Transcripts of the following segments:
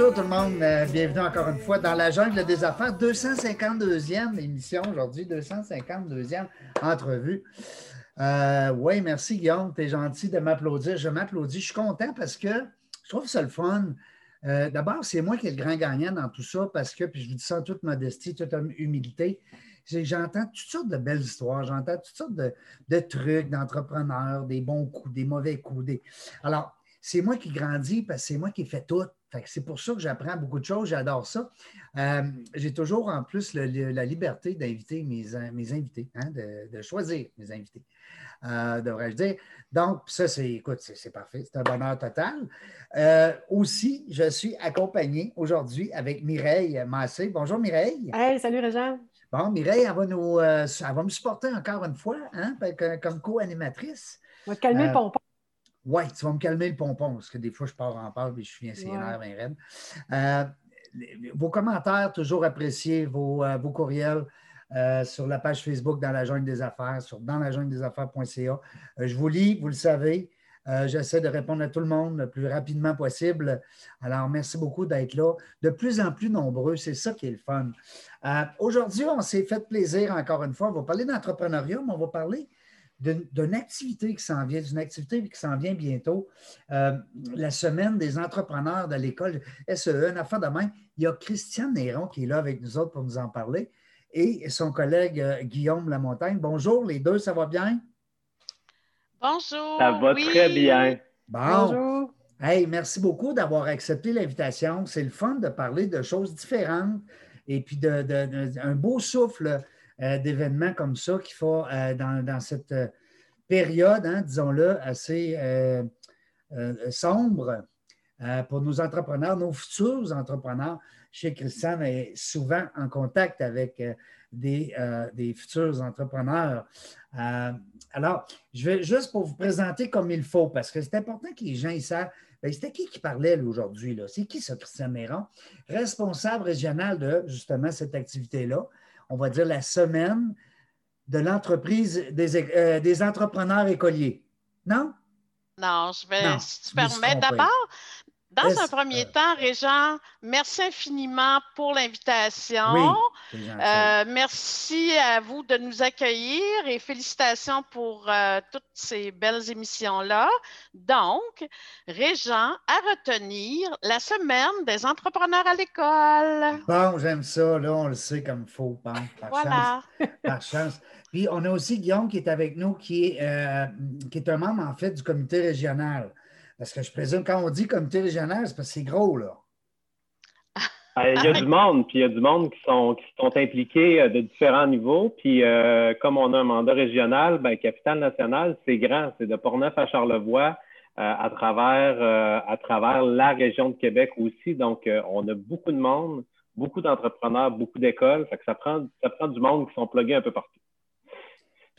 Bonjour tout le monde, euh, bienvenue encore une fois dans la jungle des affaires. 252e émission aujourd'hui, 252e entrevue. Euh, oui, merci Guillaume, tu es gentil de m'applaudir. Je m'applaudis, je suis content parce que je trouve ça le fun. Euh, d'abord, c'est moi qui est le grand gagnant dans tout ça parce que, puis je vous dis ça en toute modestie, toute humilité, j'entends toutes sortes de belles histoires, j'entends toutes sortes de, trucs d'entrepreneurs, des bons coups, des mauvais coups. Alors, c'est moi qui grandis parce que c'est moi qui fais tout. C'est pour ça que j'apprends beaucoup de choses, j'adore ça. Euh, j'ai toujours en plus la liberté d'inviter mes, mes, invités, hein, de, choisir mes invités, euh, devrais-je dire. Donc, ça, c'est, écoute, c'est, parfait, c'est un bonheur total. Euh, aussi, je suis accompagné aujourd'hui avec Mireille Massé. Bonjour Mireille. Hey, salut Régent. Bon, Mireille, elle va, nous, euh, va me supporter encore une fois hein, comme co-animatrice. On va te calmer le pompon. Oui, tu vas me calmer le pompon, parce que des fois, je pars en peur et je suis un nerfs bien raide. Euh, vos commentaires, toujours appréciés, vos, vos courriels sur la page Facebook dans la jungle des affaires, sur dans la jungle des affaires.ca. je vous lis, vous le savez. Euh, j'essaie de répondre à tout le monde le plus rapidement possible. Alors, merci beaucoup d'être là. De plus en plus nombreux, c'est ça qui est le fun. Euh, aujourd'hui, on s'est fait plaisir encore une fois. On va parler d'entrepreneuriat, mais on va parler d'une activité qui s'en vient, d'une activité qui s'en vient bientôt. Euh, la semaine des entrepreneurs de l'école SEE, une affaire de même. Il y a Christian Néron qui est là avec nous autres pour nous en parler et son collègue Guillaume Lamontagne. Bonjour les deux, ça va bien? Bonjour. Ça va très bien. Bonjour. Hey, merci beaucoup d'avoir accepté l'invitation. C'est le fun de parler de choses différentes et puis de, un beau souffle euh, d'événements comme ça qu'il faut euh, dans, cette euh, période, hein, disons-le, assez sombre pour nos entrepreneurs, nos futurs entrepreneurs. Chez Christian est souvent en contact avec des, des futurs entrepreneurs. Alors, je vais juste pour vous présenter comme il faut, parce que c'est important que les gens ils savent. Ben, c'était qui qui parlait aujourd'hui? C'est qui ce Christian Méran? Responsable régional de justement cette activité-là? On va dire la semaine de l'entreprise des, euh, des entrepreneurs écoliers. Non? Non, je vais, si tu permets. D'abord, dans un premier temps, Régent, merci infiniment pour l'invitation. Euh, merci à vous de nous accueillir et félicitations pour euh, toutes ces belles émissions-là. Donc, Régent, à retenir la semaine des entrepreneurs à l'école. Bon, j'aime ça. Là, on le sait comme il faut. par voilà. Chance, par chance. Puis, on a aussi Guillaume qui est avec nous, qui est, euh, qui est un membre, en fait, du comité régional. Parce que je présume, quand on dit comité régional, c'est parce que c'est gros, là. Euh, il y a du monde, puis il y a du monde qui sont, qui sont impliqués euh, de différents niveaux. Puis euh, comme on a un mandat régional, ben, Capital National, c'est grand. C'est de Portneuf à Charlevoix à, travers, à travers la région de Québec aussi. Donc, on a beaucoup de monde, beaucoup d'entrepreneurs, beaucoup d'écoles. ça prend, ça prend du monde qui sont plugués un peu partout.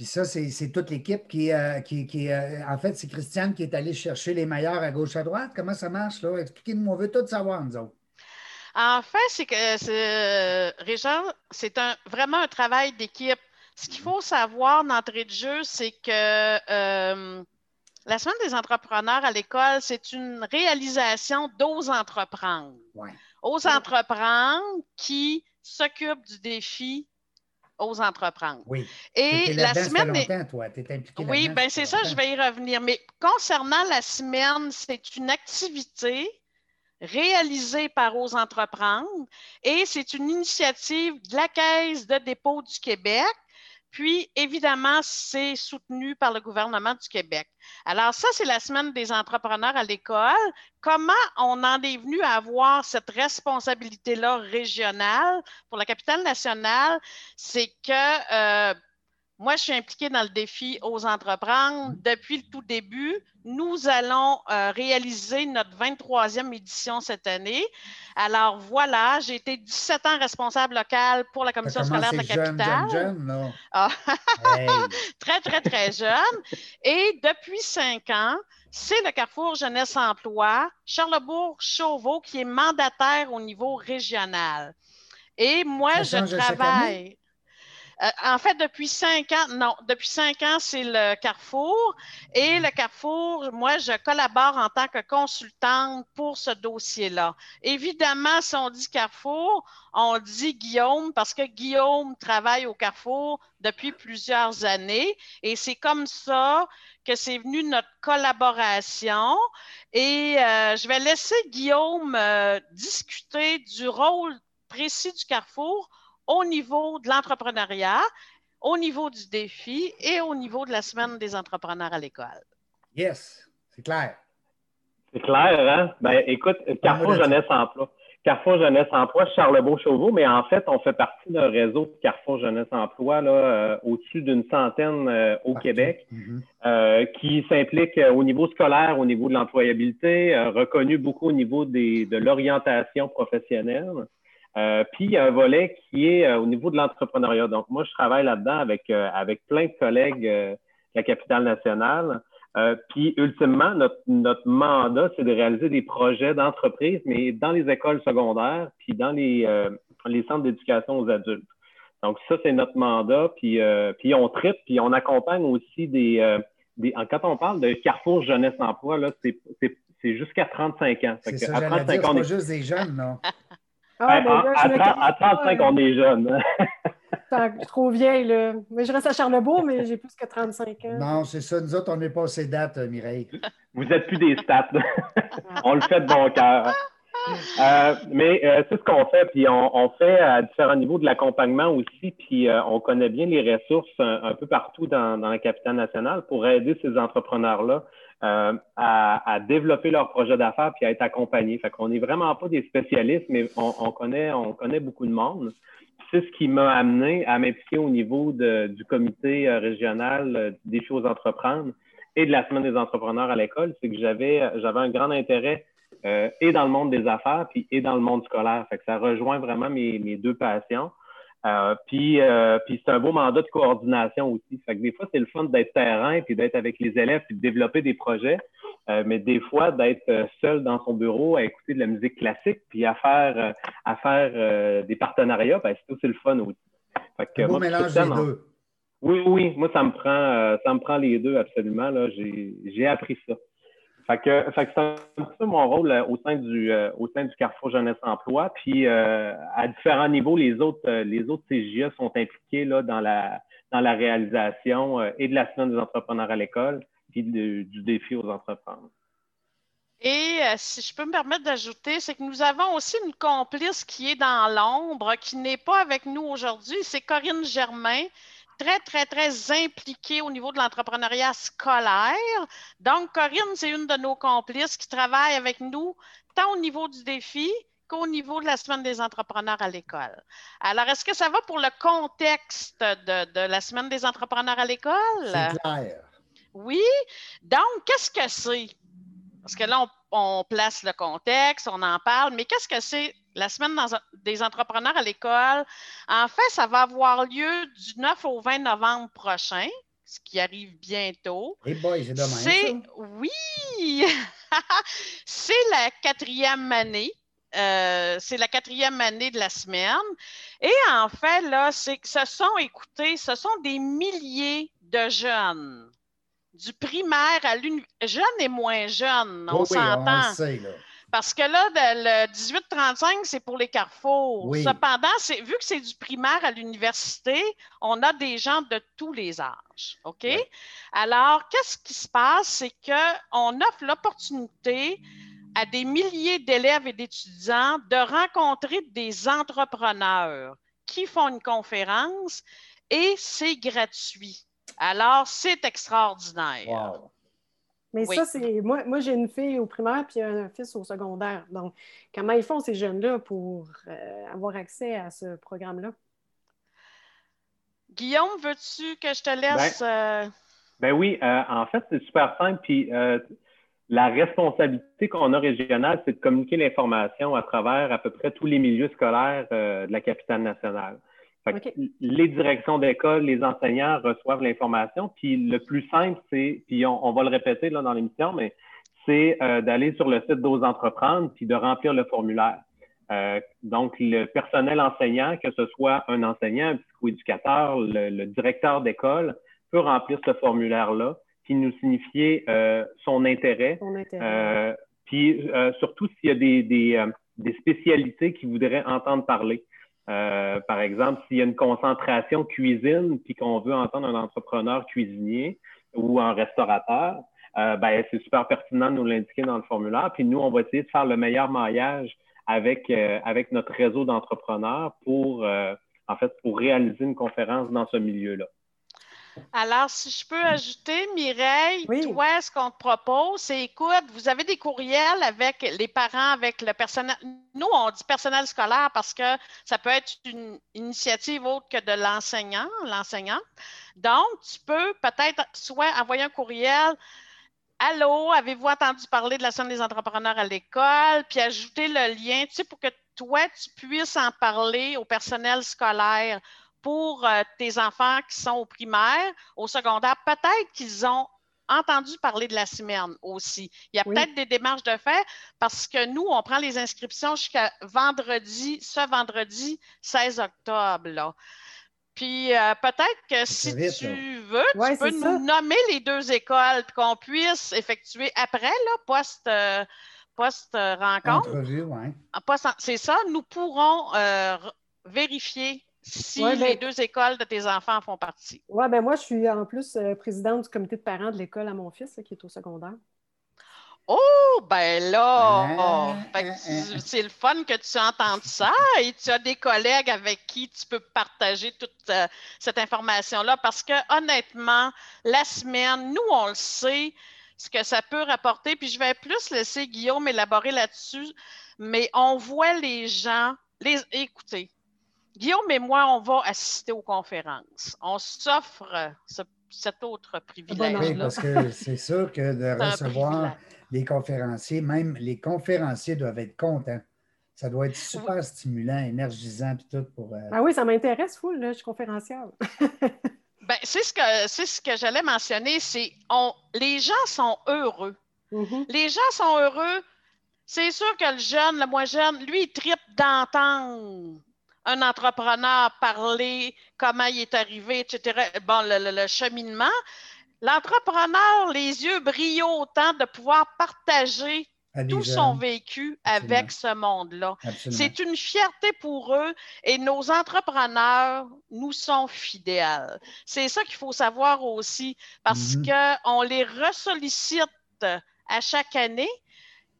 Puis ça, c'est toute l'équipe qui, euh, qui, euh, en fait, c'est Christiane qui est allée chercher les meilleurs à gauche à droite. Comment ça marche, là? Expliquez-nous, on veut tout savoir, nous autres. En fait, c'est que, Régent, c'est un, vraiment un travail d'équipe. Ce qu'il faut savoir d'entrée de jeu, c'est que euh, la Semaine des entrepreneurs à l'école, c'est une réalisation d'Ose entreprendre. Ouais. Ose entreprendre qui s'occupe du défi aux entreprendre. Oui. Et la semaine. toi. impliqué oui, bien c'est ça, je vais y revenir. Mais concernant la semaine, c'est une activité réalisée par Aux Entreprendre et c'est une initiative de la Caisse de dépôt du Québec puis, évidemment, c'est soutenu par le gouvernement du Québec. Alors, ça, c'est la semaine des entrepreneurs à l'école. Comment on en est venu à avoir cette responsabilité-là régionale pour la capitale nationale? C'est que euh, moi, je suis impliquée dans le défi aux entreprendre depuis le tout début. Nous allons euh, réaliser notre 23e édition cette année. Alors voilà, j'ai été 17 ans responsable local pour la commission scolaire de la capitale. Jeune, jeune, non? Ah. très, très, très jeune. Et depuis cinq ans, c'est le Carrefour Jeunesse Emploi, Charlebourg-Chauveau, qui est mandataire au niveau régional. Et moi, je travaille. Euh, en fait, depuis cinq ans, non, depuis cinq ans, c'est le Carrefour. Et le Carrefour, moi, je collabore en tant que consultante pour ce dossier-là. Évidemment, si on dit Carrefour, on dit Guillaume parce que Guillaume travaille au Carrefour depuis plusieurs années. Et c'est comme ça que c'est venu notre collaboration. Et euh, je vais laisser Guillaume euh, discuter du rôle précis du Carrefour au niveau de l'entrepreneuriat, au niveau du défi et au niveau de la semaine des entrepreneurs à l'école. Yes, c'est clair. C'est clair, hein? Ben, écoute, Carrefour Jeunesse Emploi. Carrefour Jeunesse Emploi, Charlebourg-Chauveau, mais en fait, on fait partie d'un réseau de Carrefour Jeunesse Emploi là, euh, au-dessus d'une centaine euh, au Québec, mm-hmm. euh, qui s'implique au niveau scolaire, au niveau de l'employabilité, reconnu beaucoup au niveau des, de l'orientation professionnelle. Puis il y a un volet qui est au niveau de l'entrepreneuriat. Donc, moi, je travaille là-dedans avec, avec plein de collègues de la capitale nationale. Euh, puis, ultimement, notre, notre mandat, c'est de réaliser des projets d'entreprise, mais dans les écoles secondaires, puis dans les, euh, les centres d'éducation aux adultes. Donc, ça, c'est notre mandat. Puis, euh, puis on tripe, puis on accompagne aussi des, des. Quand on parle de Carrefour Jeunesse Emploi, là, c'est, c'est, c'est jusqu'à 35 ans. C'est ça, à 35 ans, on est... pas juste des jeunes, non? Ah, ben, à, à, 35, on est jeunes. trop vieille, là. Mais je reste à Charlebourg, mais j'ai plus que 35 ans. Non, c'est ça. Nous autres, on n'est pas ces dates, euh, Mireille. Vous n'êtes plus des stats. on le fait de bon cœur. Euh, mais euh, c'est ce qu'on fait, puis on, fait à différents niveaux de l'accompagnement aussi, puis on connaît bien les ressources un, peu partout dans, la capitale nationale pour aider ces entrepreneurs-là à, développer leur projet d'affaires puis à être accompagnés. Fait qu'on n'est vraiment pas des spécialistes, mais on, connaît, on connaît beaucoup de monde c'est ce qui m'a amené à m'impliquer au niveau du comité euh, régional euh, des choses entreprendre et de la semaine des entrepreneurs à l'école, c'est que j'avais j'avais un grand intérêt euh, et dans le monde des affaires puis et dans le monde scolaire. Fait que ça rejoint vraiment mes, mes deux passions. puis, puis c'est un beau mandat de coordination aussi. Fait que des fois, c'est le fun d'être terrain puis d'être avec les élèves puis de développer des projets. Euh, mais des fois, d'être euh, seul dans son bureau à écouter de la musique classique puis à faire, euh, à faire des partenariats, ben, c'est aussi le fun aussi. Fait moi, mélange les deux. Oui, oui, moi, ça me prend, ça me prend les deux absolument. J'ai appris ça. Fait que, fait que c'est ça mon rôle au sein du, au sein du Carrefour Jeunesse Emploi. Puis à différents niveaux, les autres, les autres CGA sont impliqués là, dans, la, dans la réalisation et de la semaine des entrepreneurs à l'école du défi aux entreprises. Et euh, si je peux me permettre d'ajouter, c'est que nous avons aussi une complice qui est dans l'ombre, qui n'est pas avec nous aujourd'hui. C'est Corinne Germain, très, très, très impliquée au niveau de l'entrepreneuriat scolaire. Donc, Corinne, c'est une de nos complices qui travaille avec nous tant au niveau du défi qu'au niveau de la semaine des entrepreneurs à l'école. Alors, est-ce que ça va pour le contexte de, de la semaine des entrepreneurs à l'école? C'est clair. Oui. Donc, qu'est-ce que c'est? Parce que là, on, place le contexte, on en parle, mais qu'est-ce que c'est la semaine des entrepreneurs à l'école? En fait, ça va avoir lieu du 9 au 20 novembre prochain, ce qui arrive bientôt. Eh boy, c'est dommage. Oui! c'est la quatrième année. Euh, c'est la quatrième année de la semaine. Et en fait, là, c'est que ce sont, écoutez, ce sont des milliers de jeunes du primaire à l'université, jeune et moins jeune, on s'entend. Parce que là, le 18-35, c'est pour les carrefours. Cependant, vu que c'est du primaire à l'université, on a des gens de tous les âges. OK? Alors, qu'est-ce qui se passe? C'est qu'on offre l'opportunité à des milliers d'élèves et d'étudiants de rencontrer des entrepreneurs qui font une conférence et c'est gratuit. Alors, c'est extraordinaire. Mais ça, c'est. Moi, moi j'ai une fille au primaire puis un fils au secondaire. Donc, comment ils font ces jeunes-là pour euh, avoir accès à ce programme-là? Guillaume, veux-tu que je te laisse? Ben, euh, ben oui, euh, en fait, c'est super simple. Puis la responsabilité qu'on a régionale, c'est de communiquer l'information à travers à peu près tous les milieux scolaires de la capitale nationale. Les directions d'école, les enseignants reçoivent l'information. Puis le plus simple, c'est, puis on, va le répéter là dans l'émission, mais c'est euh, d'aller sur le site d'Ose Entreprendre puis de remplir le formulaire. donc, le personnel enseignant, que ce soit un enseignant, un psychoéducateur, le, directeur d'école, peut remplir ce formulaire-là, qui nous signifier son intérêt. Son intérêt. puis surtout s'il y a des, des, des spécialités qu'il voudrait entendre parler. Euh, par exemple, s'il y a une concentration cuisine, puis qu'on veut entendre un entrepreneur cuisinier ou un restaurateur, euh, ben, c'est super pertinent de nous l'indiquer dans le formulaire. Puis nous, on va essayer de faire le meilleur maillage avec, euh, avec notre réseau d'entrepreneurs pour, en fait, pour réaliser une conférence dans ce milieu-là. Alors, si je peux ajouter, Mireille, toi, ce qu'on te propose, c'est écoute, vous avez des courriels avec les parents, avec le personnel. Nous, on dit personnel scolaire parce que ça peut être une initiative autre que de l'enseignant, l'enseignant. Donc, tu peux peut-être soit envoyer un courriel. Allô, avez-vous entendu parler de la Semaine des entrepreneurs à l'école? Puis ajouter le lien, tu sais, pour que toi, tu puisses en parler au personnel scolaire pour euh, tes enfants qui sont au primaire, au secondaire, peut-être qu'ils ont entendu parler de la semaine aussi. Il y a peut-être des démarches de fait parce que nous, on prend les inscriptions jusqu'à vendredi, ce vendredi 16 octobre. Puis euh, peut-être que si tu veux, tu peux nous nommer les deux écoles qu'on puisse effectuer après, là, post, euh, post rencontre. C'est ça, nous pourrons vérifier si les ben deux écoles de tes enfants font partie. Oui, ben moi, je suis en plus euh, présidente du comité de parents de l'école à mon fils, qui est au secondaire. Oh, ben là, ah. c'est le fun que tu entendes ça et tu as des collègues avec qui tu peux partager toute euh, cette information-là parce que honnêtement, la semaine, nous, on le sait, ce que ça peut rapporter, puis je vais plus laisser Guillaume élaborer là-dessus, mais on voit les gens, les, écoutez, Guillaume et moi, on va assister aux conférences. On s'offre cet autre privilège. Oui, parce que c'est sûr que de recevoir les conférenciers, même les conférenciers doivent être contents. Ça doit être super stimulant, énergisant, puis tout pour. Euh, ah oui, ça m'intéresse, fou, là, je suis conférencière. ben, c'est ce que c'est ce que j'allais mentionner, c'est on les gens sont heureux. Mm-hmm. Les gens sont heureux. C'est sûr que le jeune, le moins jeune, lui, il tripe d'entendre un entrepreneur parler comment il est arrivé, etc. Bon, le, cheminement. L'entrepreneur, les yeux brillent autant de pouvoir partager tout son vécu avec ce monde-là. C'est une fierté pour eux et nos entrepreneurs nous sont fidèles. C'est ça qu'il faut savoir aussi parce mm-hmm. qu'on les ressollicite à chaque année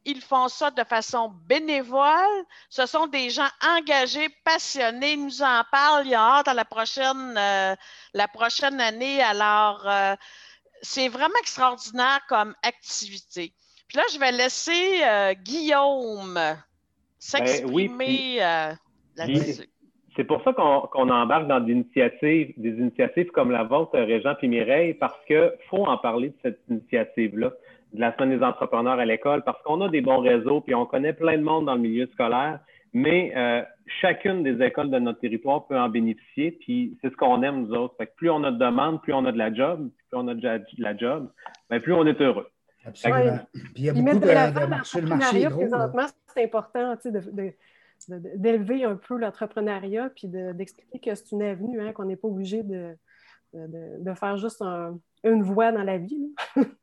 ils font ça de façon bénévole. Ce sont des gens engagés, passionnés. Ils nous en parlent. Il y a hâte à la prochaine, euh, la prochaine année. Alors, euh, c'est vraiment extraordinaire comme activité. Puis là, je vais laisser euh, Guillaume s'exprimer ben là-dessus. C'est pour ça qu'on embarque dans des initiatives, des initiatives comme la vôtre, Régent et Mireille, parce qu'il faut en parler de cette initiative-là de la semaine des entrepreneurs à l'école parce qu'on a des bons réseaux puis on connaît plein de monde dans le milieu scolaire, mais euh, chacune des écoles de notre territoire peut en bénéficier puis c'est ce qu'on aime nous autres. Fait que plus on a de demandes, plus on a de la job, plus on a de la job, ben plus on est heureux. Absolument. Puis il y a beaucoup de, de, marché, le marché Présentement, c'est important d'élever un peu l'entrepreneuriat puis d'expliquer que c'est une avenue, hein, qu'on n'est pas obligé de, de, faire juste une voie dans la vie.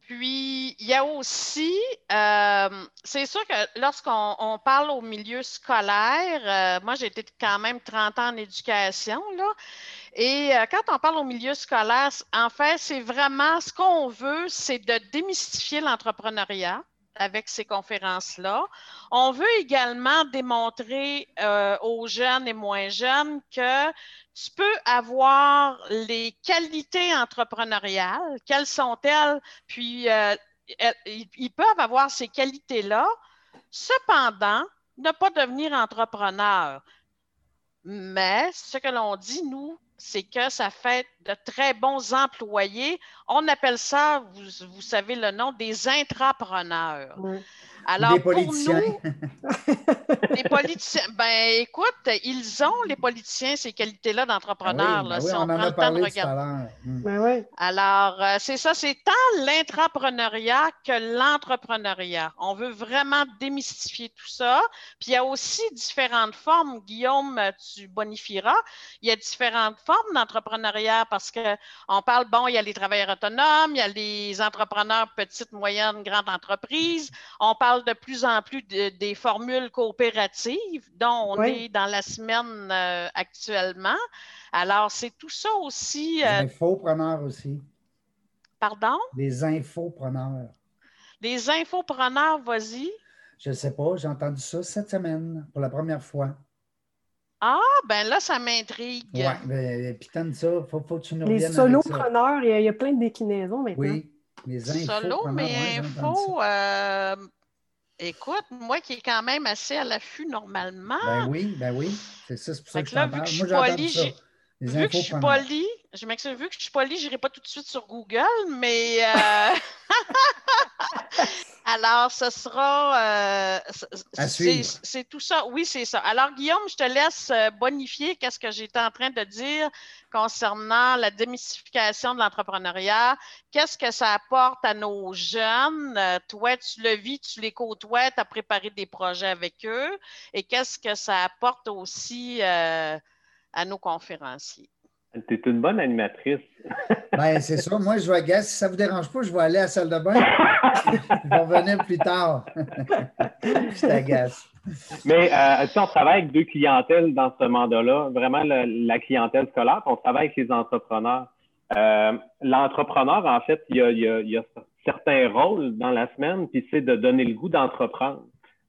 Puis, il y a aussi, euh, c'est sûr que lorsqu'on parle au milieu scolaire, euh, moi, j'ai été quand même 30 ans en éducation, là, et euh, quand on parle au milieu scolaire, en fait, c'est vraiment ce qu'on veut, c'est de démystifier l'entrepreneuriat avec ces conférences-là. On veut également démontrer aux jeunes et moins jeunes que tu peux avoir les qualités entrepreneuriales, quelles sont-elles, puis euh, ils peuvent avoir ces qualités-là, cependant, ne pas devenir entrepreneur. Mais ce que l'on dit, nous, c'est que ça fait de très bons employés. On appelle ça, vous, savez le nom, des intrapreneurs. Alors, pour nous, les politiciens, ben écoute, ils ont, les politiciens, ces qualités-là d'entrepreneurs, ben si on, on, en a parlé tout ben Alors, euh, c'est ça, c'est tant l'intrapreneuriat que l'entrepreneuriat. On veut vraiment démystifier tout ça. Puis il y a aussi différentes formes. Guillaume, tu bonifieras. Il y a différentes formes d'entrepreneuriat parce qu'on parle, bon, il y a les travailleurs autonomes, il y a les entrepreneurs petites, moyennes, grandes entreprises. On parle de plus en plus des formules coopératives dont on est dans la semaine euh, actuellement. Alors, c'est tout ça aussi. Les euh, infopreneurs aussi. Pardon? Les infopreneurs. Les infopreneurs, vas-y. Je ne sais pas, j'ai entendu ça cette semaine pour la première fois. Ah, ben là, ça m'intrigue. Oui, ben, puis ça, il faut, faut, que tu nous Les solopreneurs, il y, a plein de déclinaisons maintenant. Oui, les Solo, mais info, euh, Écoute, moi qui est quand même assez à l'affût normalement. Ben oui, ben oui. C'est ça, c'est pour ça que, je là, vu que je suis poli, vu que je suis poli, je m'excuse, vu que je suis poli, je n'irai pas tout de suite sur Google, mais euh, Alors, ce sera. Euh, c'est tout ça. Oui, c'est ça. Alors, Guillaume, je te laisse euh, bonifier qu'est-ce que j'étais en train de dire concernant la démystification de l'entrepreneuriat. Qu'est-ce que ça apporte à nos jeunes? Euh, toi, tu le vis, tu les côtoies, tu as préparé des projets avec eux. Et qu'est-ce que ça apporte aussi à nos conférenciers? Tu es une bonne animatrice. ben, c'est ça. Moi, je vais gaz. Si ça ne vous dérange pas, je vais aller à la salle de bain. je vais revenir plus tard. je t'agace. Mais euh, tu sais, on travaille avec deux clientèles dans ce mandat-là. Vraiment, la clientèle scolaire, on travaille avec les entrepreneurs. Euh, l'entrepreneur, en fait, il y, a, il y, a, certains rôles dans la semaine, puis c'est de donner le goût d'entreprendre.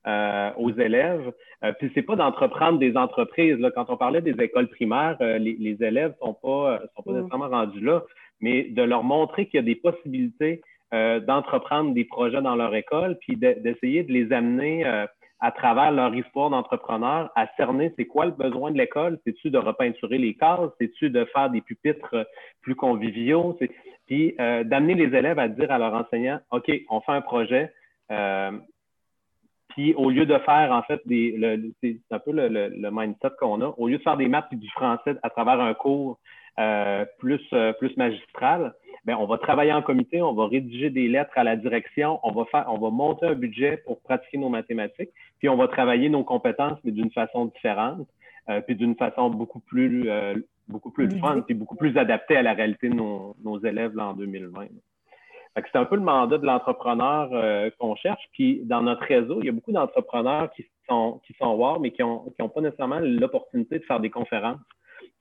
Euh, aux élèves. Euh, puis c'est pas d'entreprendre des entreprises. Là. Quand on parlait des écoles primaires, euh, les, les, élèves sont pas sont pas mm. nécessairement rendus là, mais de leur montrer qu'il y a des possibilités euh, d'entreprendre des projets dans leur école, puis d'essayer de, les amener à travers leur histoire d'entrepreneur à cerner c'est quoi le besoin de l'école, c'est-tu de repeinturer les cases, c'est-tu de faire des pupitres plus conviviaux, puis d'amener les élèves à dire à leur enseignant, OK, on fait un projet, euh, puis au lieu de faire, en fait, des, c'est un peu le, le, mindset qu'on a, au lieu de faire des maths et du français à travers un cours euh, plus, euh, plus magistral, ben, on va travailler en comité, on va rédiger des lettres à la direction, on va faire, on va monter un budget pour pratiquer nos mathématiques, puis on va travailler nos compétences, mais d'une façon différente, euh, puis d'une façon beaucoup plus, euh, beaucoup plus fun, puis beaucoup plus adaptée à la réalité de nos, nos élèves là, en 2020 c'est un peu le mandat de l'entrepreneur euh, qu'on cherche. Puis dans notre réseau, il y a beaucoup d'entrepreneurs qui sont, qui sont wow, mais qui n'ont qui ont pas nécessairement l'opportunité de faire des conférences.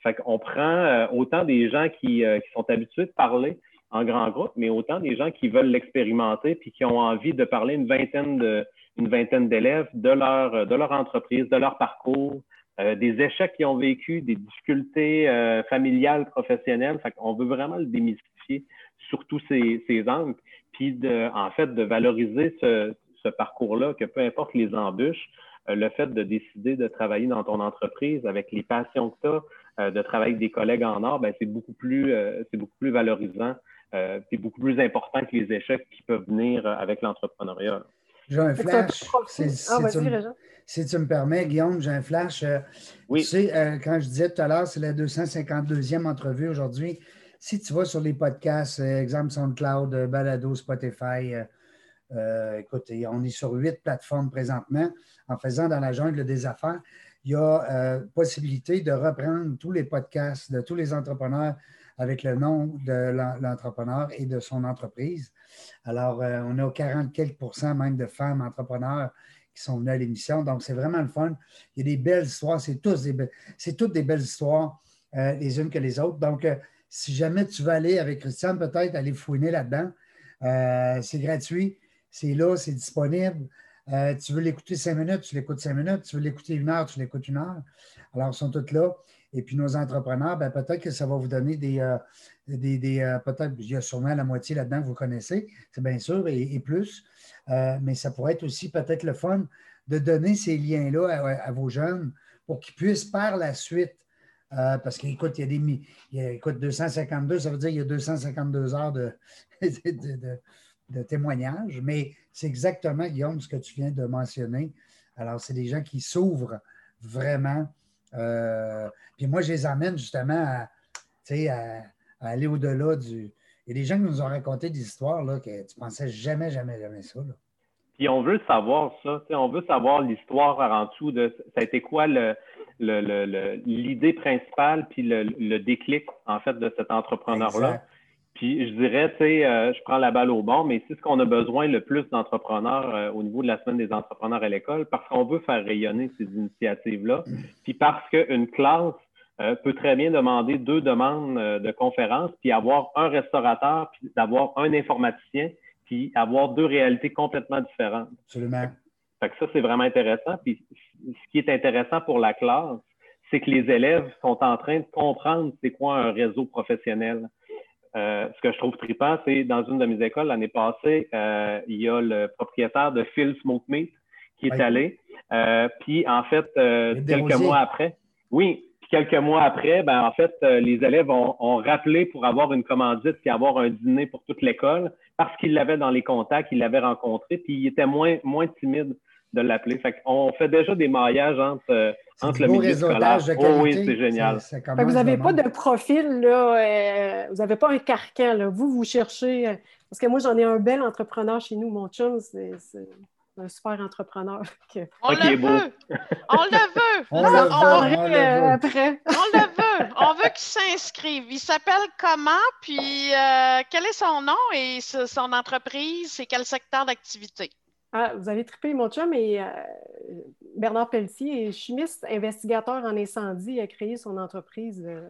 Fait qu'on prend euh, autant des gens qui, euh, qui, sont habitués de parler en grand groupe, mais autant des gens qui veulent l'expérimenter puis qui ont envie de parler une vingtaine de une vingtaine d'élèves de leur de leur entreprise, de leur parcours, des échecs qu'ils ont vécu, des difficultés familiales, professionnelles. Fait qu'on veut vraiment le démystifier sur tous ces, ces angles, puis de, en fait de valoriser ce, ce parcours-là, que peu importe les embûches, euh, le fait de décider de travailler dans ton entreprise avec les passions que tu as, euh, de travailler avec des collègues en or, ben, c'est beaucoup plus euh, c'est beaucoup plus valorisant, c'est beaucoup plus important que les échecs qui peuvent venir avec l'entrepreneuriat. J'ai un flash. Ah, si tu me permets, Guillaume, j'ai un flash. oui. Tu sais, quand je disais tout à l'heure, c'est la 252e entrevue aujourd'hui si tu vas sur les podcasts, euh, exemple SoundCloud, euh, Balado, Spotify, euh, écoutez, on est sur huit plateformes présentement en faisant dans la jungle des affaires. Il y a possibilité de reprendre tous les podcasts de tous les entrepreneurs avec le nom de l'entrepreneur et de son entreprise. Alors, on a 40 quelques pourcents même de femmes entrepreneurs qui sont venues à l'émission. Donc, c'est vraiment le fun. Il y a des belles histoires. C'est des c'est toutes des belles histoires, les unes que les autres. Donc, si jamais tu veux aller avec Christiane, peut-être aller fouiner là-dedans. Euh, c'est gratuit, c'est là, c'est disponible. Euh, tu veux l'écouter cinq minutes, tu l'écoutes cinq minutes. Tu veux l'écouter une heure, tu l'écoutes une heure. Alors, ils sont tous là. Et puis, nos entrepreneurs, ben, peut-être que ça va vous donner des. Euh, des, peut-être, il y a sûrement la moitié là-dedans que vous connaissez, c'est bien sûr, et, plus. mais ça pourrait être aussi peut-être le fun de donner ces liens-là à, vos jeunes pour qu'ils puissent par la suite euh, parce qu'écoute, il y a des. écoute, 252, ça veut dire qu'il y a 252 heures de, de témoignages, mais c'est exactement, Guillaume, ce que tu viens de mentionner. Alors, c'est des gens qui s'ouvrent vraiment. Euh, puis moi, je les amène justement à, à, aller au-delà du. Il y a des gens qui nous ont raconté des histoires là, que tu pensais jamais, jamais, jamais ça. Puis on veut savoir ça. On veut savoir l'histoire avant tout de ça a été quoi le, l'idée principale puis le, déclic, en fait, de cet entrepreneur-là. Puis je dirais, tu sais, euh, je prends la balle au bon, mais c'est ce qu'on a besoin le plus d'entrepreneurs euh, au niveau de la semaine des entrepreneurs à l'école, parce qu'on veut faire rayonner ces initiatives-là. Puis parce qu'une classe euh, peut très bien demander deux demandes de conférence, puis avoir un restaurateur, puis d'avoir un informaticien, puis avoir deux réalités complètement différentes. Absolument. Fait que ça, c'est vraiment intéressant. Puis ce qui est intéressant pour la classe, c'est que les élèves sont en train de comprendre c'est quoi un réseau professionnel. Euh, ce que je trouve trippant, c'est dans une de mes écoles l'année passée, euh, il y a le propriétaire de Phil Smoke Meat qui est allé. Euh, puis en fait, quelques mois après, oui, puis quelques mois après, ben en fait, les élèves ont, ont, rappelé pour avoir une commandite puis avoir un dîner pour toute l'école parce qu'ils l'avaient dans les contacts, ils l'avaient rencontré, puis ils étaient moins moins timides de l'appeler. Fait qu'on fait déjà des maillages entre, euh, entre le milieu scolaire. oh, oui, c'est génial. vous n'avez pas de profil, là, euh, vous n'avez pas un carcan. Là. Vous, vous cherchez. Euh, parce que moi, j'en ai un bel entrepreneur chez nous. Mon chum, c'est un super entrepreneur. On le veut! On le veut! On, le veut, après. On le veut! On veut qu'il s'inscrive. Il s'appelle comment? Puis quel est son nom et son entreprise? C'est quel secteur d'activité? Ah, vous avez trippé mon chum et euh, Bernard Pelletier est chimiste, investigateur en incendie, a créé son entreprise euh,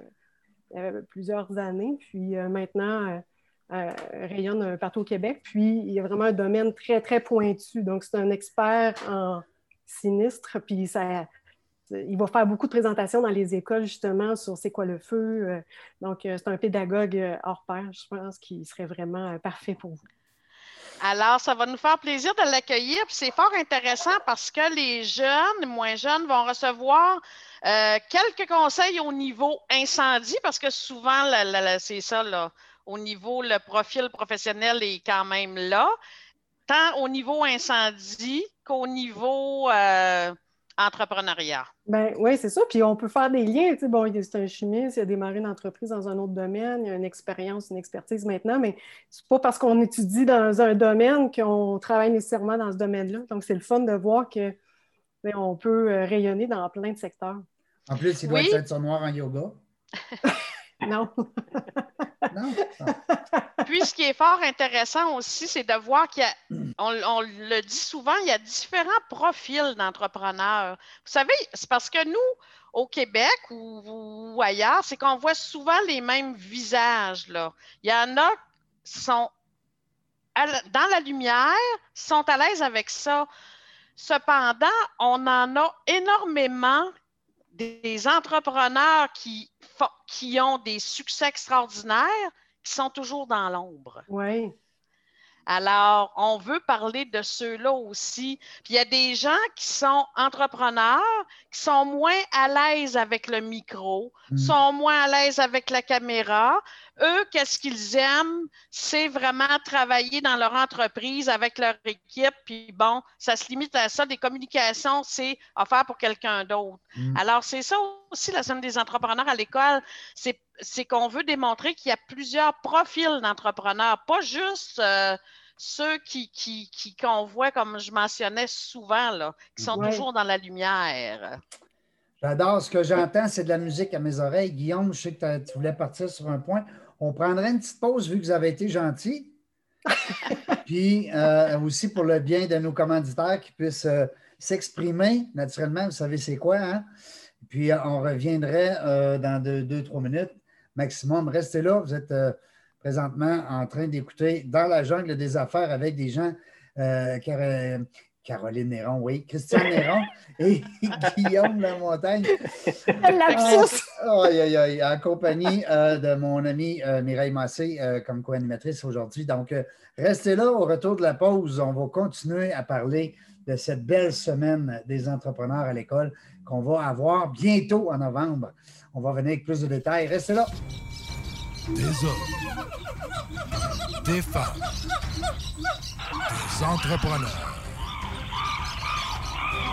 il y a plusieurs années, puis euh, maintenant rayonne partout au Québec. Puis il y a vraiment un domaine très, très pointu. Donc, c'est un expert en sinistre, puis ça, il va faire beaucoup de présentations dans les écoles, justement, sur c'est quoi le feu. Donc, c'est un pédagogue hors pair, je pense, qui serait vraiment parfait pour vous. Alors, ça va nous faire plaisir de l'accueillir. C'est fort intéressant parce que les jeunes, moins jeunes, vont recevoir euh, quelques conseils au niveau incendie, parce que souvent, c'est ça, là, au niveau, le profil professionnel est quand même là, tant au niveau incendie qu'au niveau euh, entrepreneuriat. Ben, oui, c'est ça. Puis on peut faire des liens. Tu bon, c'est un chimiste, il a démarré une entreprise dans un autre domaine, il a une expérience, une expertise maintenant, mais c'est pas parce qu'on étudie dans un domaine qu'on travaille nécessairement dans ce domaine-là. Donc, c'est le fun de voir que ben, on peut euh, rayonner dans plein de secteurs. En plus, il doit être sur noir en yoga. non. non? Puis, ce qui est fort intéressant aussi, c'est de voir qu'il y a, on, le dit souvent, il y a différents profils d'entrepreneurs. Vous savez, c'est parce que nous, au Québec ou, ailleurs, c'est qu'on voit souvent les mêmes visages. Là. Il y en a qui sont dans la lumière, sont à l'aise avec ça. Cependant, on en a énormément des entrepreneurs qui, qui ont des succès extraordinaires qui sont toujours dans l'ombre. Oui. Alors, on veut parler de ceux-là aussi. Puis il y a des gens qui sont entrepreneurs, qui sont moins à l'aise avec le micro, mm. sont moins à l'aise avec la caméra. Eux, qu'est-ce qu'ils aiment? C'est vraiment travailler dans leur entreprise avec leur équipe. Puis bon, ça se limite à ça. Des communications, c'est faire pour quelqu'un d'autre. Mm. Alors, c'est ça aussi la somme des entrepreneurs à l'école. C'est c'est qu'on veut démontrer qu'il y a plusieurs profils d'entrepreneurs, pas juste euh, ceux qui, qui, qu'on voit, comme je mentionnais souvent, là, qui sont toujours dans la lumière. J'adore. Ce que j'entends, c'est de la musique à mes oreilles. Guillaume, je sais que tu voulais partir sur un point. On prendrait une petite pause vu que vous avez été gentil. Puis euh, aussi pour le bien de nos commanditaires qui puissent euh, s'exprimer naturellement. Vous savez, c'est quoi, hein? Puis on reviendrait dans deux, deux, trois minutes maximum. Restez là, vous êtes euh, présentement en train d'écouter Dans la jungle des affaires avec des gens, euh, Caroline Néron, oui, Christian Néron et Guillaume Lamontagne. Lapsus! en compagnie euh, de mon ami Mireille Massé comme co-animatrice aujourd'hui. Donc, restez là au retour de la pause. On va continuer à parler de cette belle semaine des entrepreneurs à l'école qu'on va avoir bientôt en novembre. On va venir avec plus de détails. Restez là. des hommes, des femmes, des entrepreneurs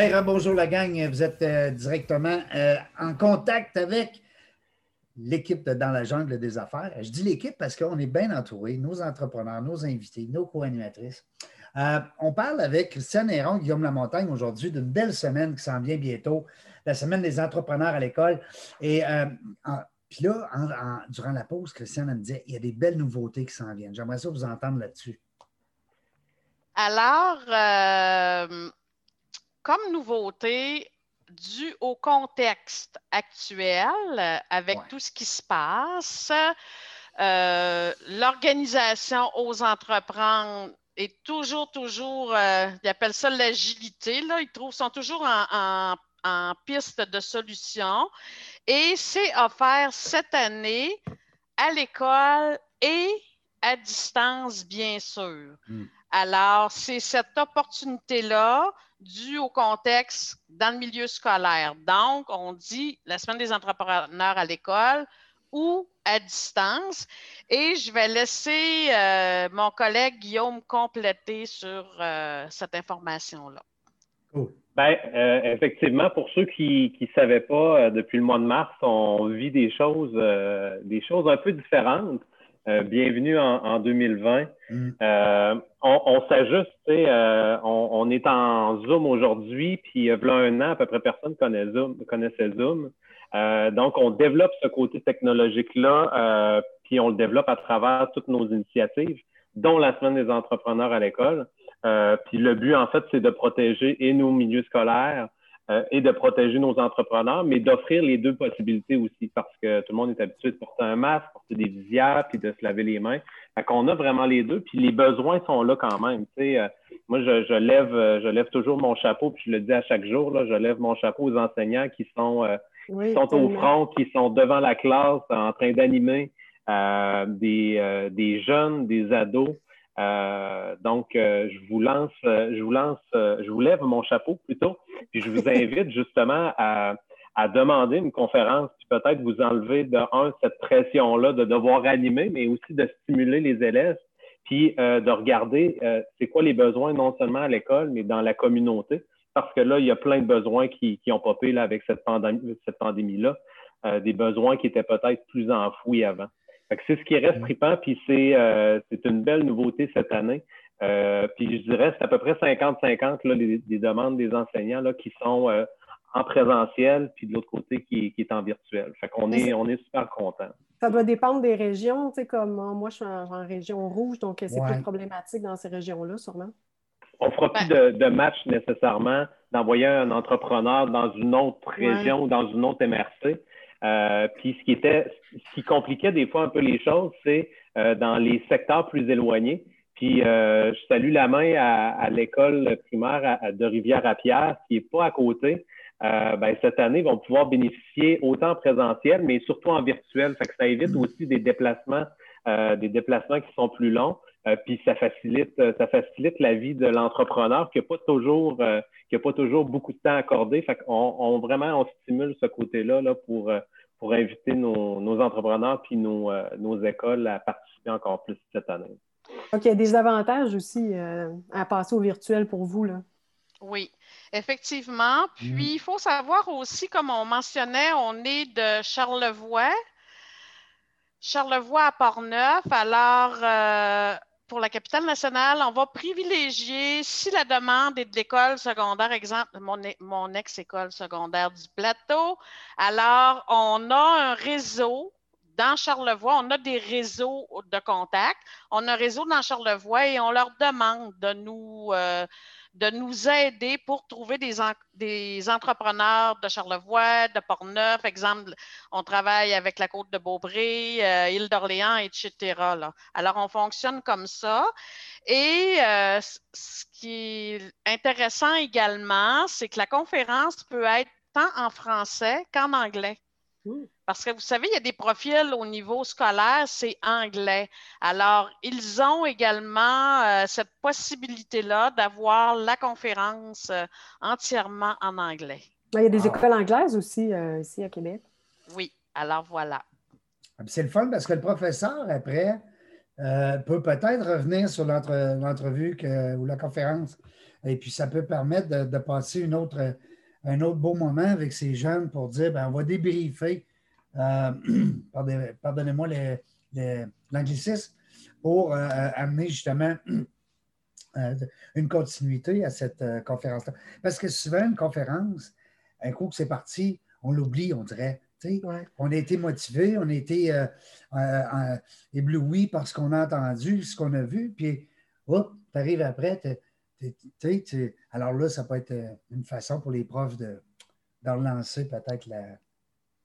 Hey, bonjour la gang. Vous êtes euh, directement euh, en contact avec l'équipe Dans la jungle des affaires. Je dis l'équipe parce qu'on est bien entouré, nos entrepreneurs, nos invités, nos co-animatrices. Euh, on parle avec Christiane Héron, Guillaume Lamontagne aujourd'hui d'une belle semaine qui s'en vient bientôt, la semaine des entrepreneurs à l'école. Et puis là, durant la pause, Christiane me disait il y a des belles nouveautés qui s'en viennent. J'aimerais ça vous entendre là-dessus. Alors, comme nouveauté, dû au contexte actuel, avec tout ce qui se passe, euh, l'organisation aux entreprendre est toujours, toujours, euh, ils appellent ça l'agilité, là, ils trouvent, sont toujours en, piste de solution. Et c'est offert cette année à l'école et à distance, bien sûr. Hmm. Alors, c'est cette opportunité-là dû au contexte dans le milieu scolaire. Donc, on dit la semaine des entrepreneurs à l'école ou à distance. Et je vais laisser euh, mon collègue Guillaume compléter sur euh, cette information-là. Bien, euh, effectivement, pour ceux qui ne savaient pas, depuis le mois de mars, on vit des choses, des choses un peu différentes. Euh, bienvenue en, 2020. Mm. Euh, on, s'ajuste, euh, on, est en Zoom aujourd'hui, puis il y a un an, à peu près personne connaît Zoom, connaissait Zoom. donc, on développe ce côté technologique-là, puis on le développe à travers toutes nos initiatives, dont la Semaine des entrepreneurs à l'école. puis le but, en fait, c'est de protéger et nos milieux scolaires, euh, et de protéger nos entrepreneurs, mais d'offrir les deux possibilités aussi, parce que tout le monde est habitué de porter un masque, porter des visières, puis de se laver les mains. Fait qu'on a vraiment les deux, puis les besoins sont là quand même. Tu sais, euh, moi, je, lève, euh, je lève toujours mon chapeau, puis je le dis à chaque jour, là, je lève mon chapeau aux enseignants qui sont, qui sont au front, qui sont devant la classe en train d'animer des, des jeunes, des ados. Euh, donc, euh, je vous lance, euh, je vous lance, je vous lève mon chapeau plutôt, puis je vous invite justement à, demander une conférence, puis peut-être vous enlever de un cette pression-là de devoir animer, mais aussi de stimuler les élèves, puis de regarder c'est quoi les besoins non seulement à l'école, mais dans la communauté, parce que là, il y a plein de besoins qui, qui ont popé là, avec cette pandémie, cette pandémie-là, des besoins qui étaient peut-être plus enfouis avant c'est ce qui reste tripant, puis euh, c'est une belle nouveauté cette année. Euh, puis je dirais c'est à peu près 50-50 les, les, demandes des enseignants là, qui sont euh, en présentiel, puis de l'autre côté qui, est en virtuel. Fait qu'on est, on est super content. Ça doit dépendre des régions, tu sais, comme moi je suis en, région rouge, donc c'est plus problématique dans ces régions-là, sûrement. On ne fera plus de, de, match nécessairement d'envoyer un entrepreneur dans une autre région ou dans une autre MRC. Euh, puis ce qui était, ce qui compliquait des fois un peu les choses, c'est euh, dans les secteurs plus éloignés. Puis euh, je salue la main à, l'école primaire de Rivière-à-Pierre, qui n'est pas à côté. Ben, cette année, ils vont pouvoir bénéficier autant en présentiel, mais surtout en virtuel. Fait que ça évite aussi des déplacements, des déplacements qui sont plus longs. Puis ça facilite, ça facilite la vie de l'entrepreneur qui n'a pas toujours qui n'a pas toujours beaucoup de temps accordé. Fait qu'on on, vraiment, on stimule ce côté-là là, pour, euh, pour inviter nos, nos entrepreneurs puis nos, euh, nos, écoles à participer encore plus cette année. OK, il y a des avantages aussi euh, à passer au virtuel pour vous, là. Oui, effectivement. Puis, mm. il faut savoir aussi, comme on mentionnait, on est de Charlevoix. Charlevoix à Portneuf. Alors, pour la capitale nationale, on va privilégier, si la demande est de l'école secondaire, exemple, mon, ex-école secondaire du plateau, alors on a un réseau dans Charlevoix, on a des réseaux de contacts. On a un réseau dans Charlevoix et on leur demande de nous, euh, de nous aider pour trouver des, entrepreneurs de Charlevoix, de Portneuf. Exemple, on travaille avec la Côte de Beaupré, euh, Île d'Orléans, etc. Alors, on fonctionne comme ça. Et euh, ce qui est intéressant également, c'est que la conférence peut être tant en français qu'en anglais. Mmh. Parce que vous savez, il y a des profils au niveau scolaire, c'est anglais. Alors, ils ont également euh, cette possibilité-là d'avoir la conférence euh, entièrement en anglais. Il y a des écoles anglaises aussi euh, ici à Québec. Oui, alors voilà. Ah, c'est le fun parce que le professeur, après, peut peut-être revenir sur l'entrevue ou la conférence. Et puis, ça peut permettre de, passer une autre, un autre beau moment avec ces jeunes pour dire, ben, on va débriefer euh, pardonnez-moi l'anglicisme, pour euh, amener justement euh, une continuité à cette conférence-là. Parce que souvent, une conférence, un coup que c'est parti, on l'oublie, on dirait. On a été motivé, on a été ébloui par ce qu'on a entendu, ce qu'on a vu, puis hop, tu arrives après, alors là, ça peut être une façon pour les profs de, de relancer peut-être la,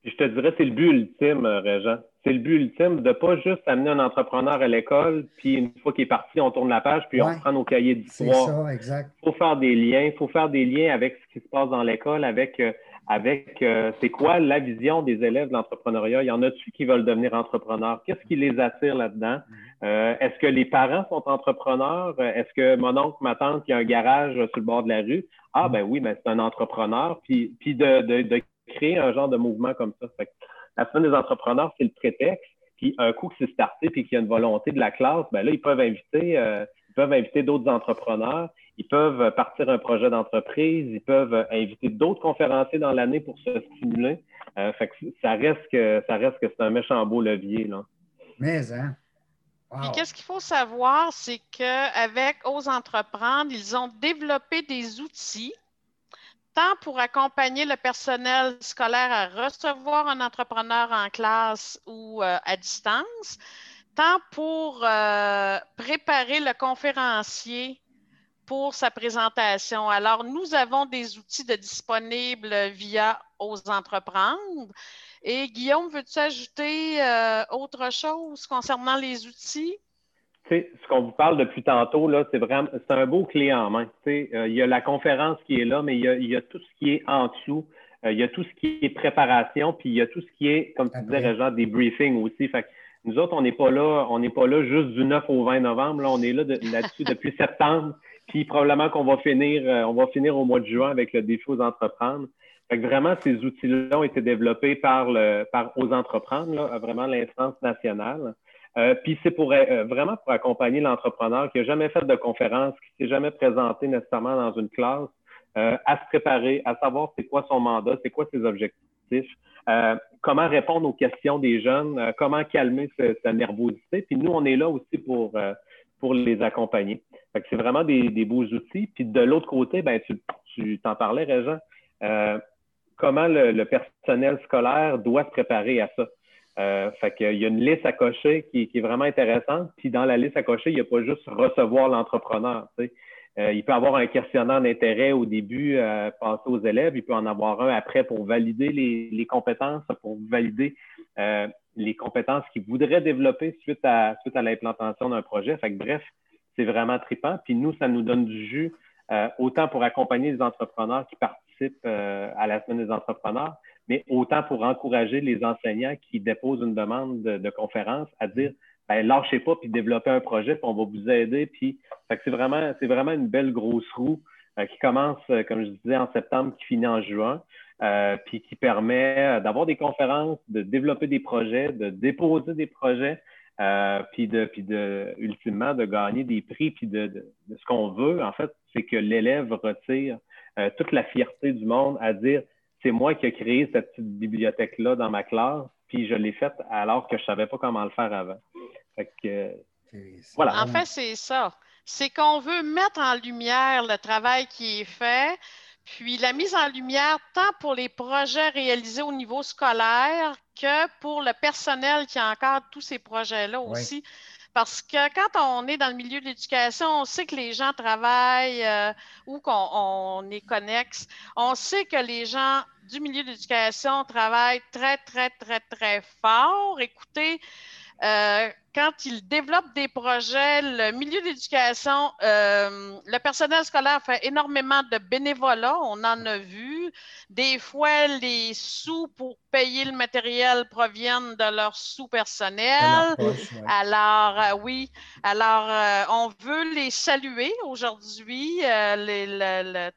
je te dirais, c'est le but ultime, euh, Régent. C'est le but ultime de pas juste amener un entrepreneur à l'école, puis une fois qu'il est parti, on tourne la page, puis on prend nos cahiers d'histoire. C'est ça, exact. Il faut faire des liens. Il faut faire des liens avec ce qui se passe dans l'école, avec, euh, avec euh, c'est quoi la vision des élèves de l'entrepreneuriat? Il y en a-tu qui veulent devenir entrepreneurs? Qu'est-ce qui les attire là-dedans? Mm-hmm. Est-ce que les parents sont entrepreneurs? Est-ce que mon oncle, ma tante qui a un garage sur le bord de la rue? Ah, mm-hmm. ben oui, mais c'est un entrepreneur. Puis, puis de, de, de créer un genre de mouvement comme ça. la semaine des entrepreneurs, c'est le prétexte. Puis un coup que c'est starté puis qu'il y a une volonté de la classe, ben là, ils peuvent inviter, euh, ils peuvent inviter d'autres entrepreneurs, ils peuvent partir un projet d'entreprise, ils peuvent inviter d'autres conférenciers dans l'année pour se stimuler. Euh, fait que ça reste que ça reste que c'est un méchant beau levier. Là. Mais hein? Qu'est-ce qu'il faut savoir, c'est qu'avec Ose Entreprendre, ils ont développé des outils tant pour accompagner le personnel scolaire à recevoir un entrepreneur en classe ou euh, à distance, tant pour euh, préparer le conférencier pour sa présentation. Alors, nous avons des outils disponibles via Aux Entreprendre. Et Guillaume, veux-tu ajouter euh, autre chose concernant les outils? Ce qu'on vous parle depuis tantôt, là, c'est vraiment c'est un beau clé en main. Euh, il y a la conférence qui est là, mais il y a, tout ce qui est en dessous. Euh, il y a tout ce qui est préparation, puis il y a tout ce qui est, comme tu disais, genre des briefings aussi. Fait nous autres, on n'est pas là, on n'est pas là juste du 9 au 20 novembre. Là, on est là, là-dessus depuis septembre. Puis probablement qu'on va finir, euh, on va finir au mois de juin avec le défi aux entreprendre. Fait vraiment, ces outils-là ont été développés par le, par aux entreprendre, là, vraiment l'instance nationale. Euh, puis c'est pour euh, vraiment pour accompagner l'entrepreneur qui n'a jamais fait de conférence, qui s'est jamais présenté nécessairement dans une classe, euh, à se préparer, à savoir c'est quoi son mandat, c'est quoi ses objectifs, comment répondre aux questions des jeunes, comment calmer sa nervosité. Puis nous, on est là aussi pour, pour les accompagner. c'est vraiment des, des, beaux outils. Puis de l'autre côté, ben, tu, tu t'en parlais, Régent, comment le personnel scolaire doit se préparer à ça. Euh, fait qu'il y a une liste à cocher qui, est vraiment intéressante. Puis dans la liste à cocher, il n'y a pas juste recevoir l'entrepreneur. Euh, il peut avoir un questionnaire d'intérêt au début, euh, passer aux élèves. Il peut en avoir un après pour valider les, compétences, pour valider euh, les compétences qu'il voudrait développer suite à, suite à l'implantation d'un projet. Fait que, bref, c'est vraiment trippant. Puis nous, ça nous donne du jus, autant pour accompagner les entrepreneurs qui participent à la semaine des entrepreneurs, mais autant pour encourager les enseignants qui déposent une demande de, conférence à dire ben, lâchez pas puis développez un projet, puis on va vous aider. Puis c'est vraiment, c'est vraiment une belle grosse roue euh, qui commence, euh, comme je disais, en septembre, qui finit en juin, euh, puis qui permet d'avoir des conférences, de développer des projets, de déposer des projets, puis de, puis de, ultimement, de gagner des prix, puis de, de, de ce qu'on veut, en fait, c'est que l'élève retire toute la fierté du monde à dire c'est moi qui ai créé cette petite bibliothèque-là dans ma classe, puis je l'ai faite alors que je ne savais pas comment le faire avant. voilà. En fait, c'est ça. C'est qu'on veut mettre en lumière le travail qui est fait, Puis la mise en lumière, tant pour les projets réalisés au niveau scolaire que pour le personnel qui encadre tous ces projets-là aussi. Parce que quand on est dans le milieu de l'éducation, on sait que les gens travaillent euh, ou qu'on est connexe. On sait que les gens du milieu de l'éducation travaillent très, très, très, très fort. Écoutez, euh, quand ils développent des projets, le milieu d'éducation, euh, le personnel scolaire fait énormément de bénévolat, on en a vu. Des fois, les sous pour payer le matériel proviennent de leurs sous personnels. Alors, euh, oui, alors on veut les saluer aujourd'hui,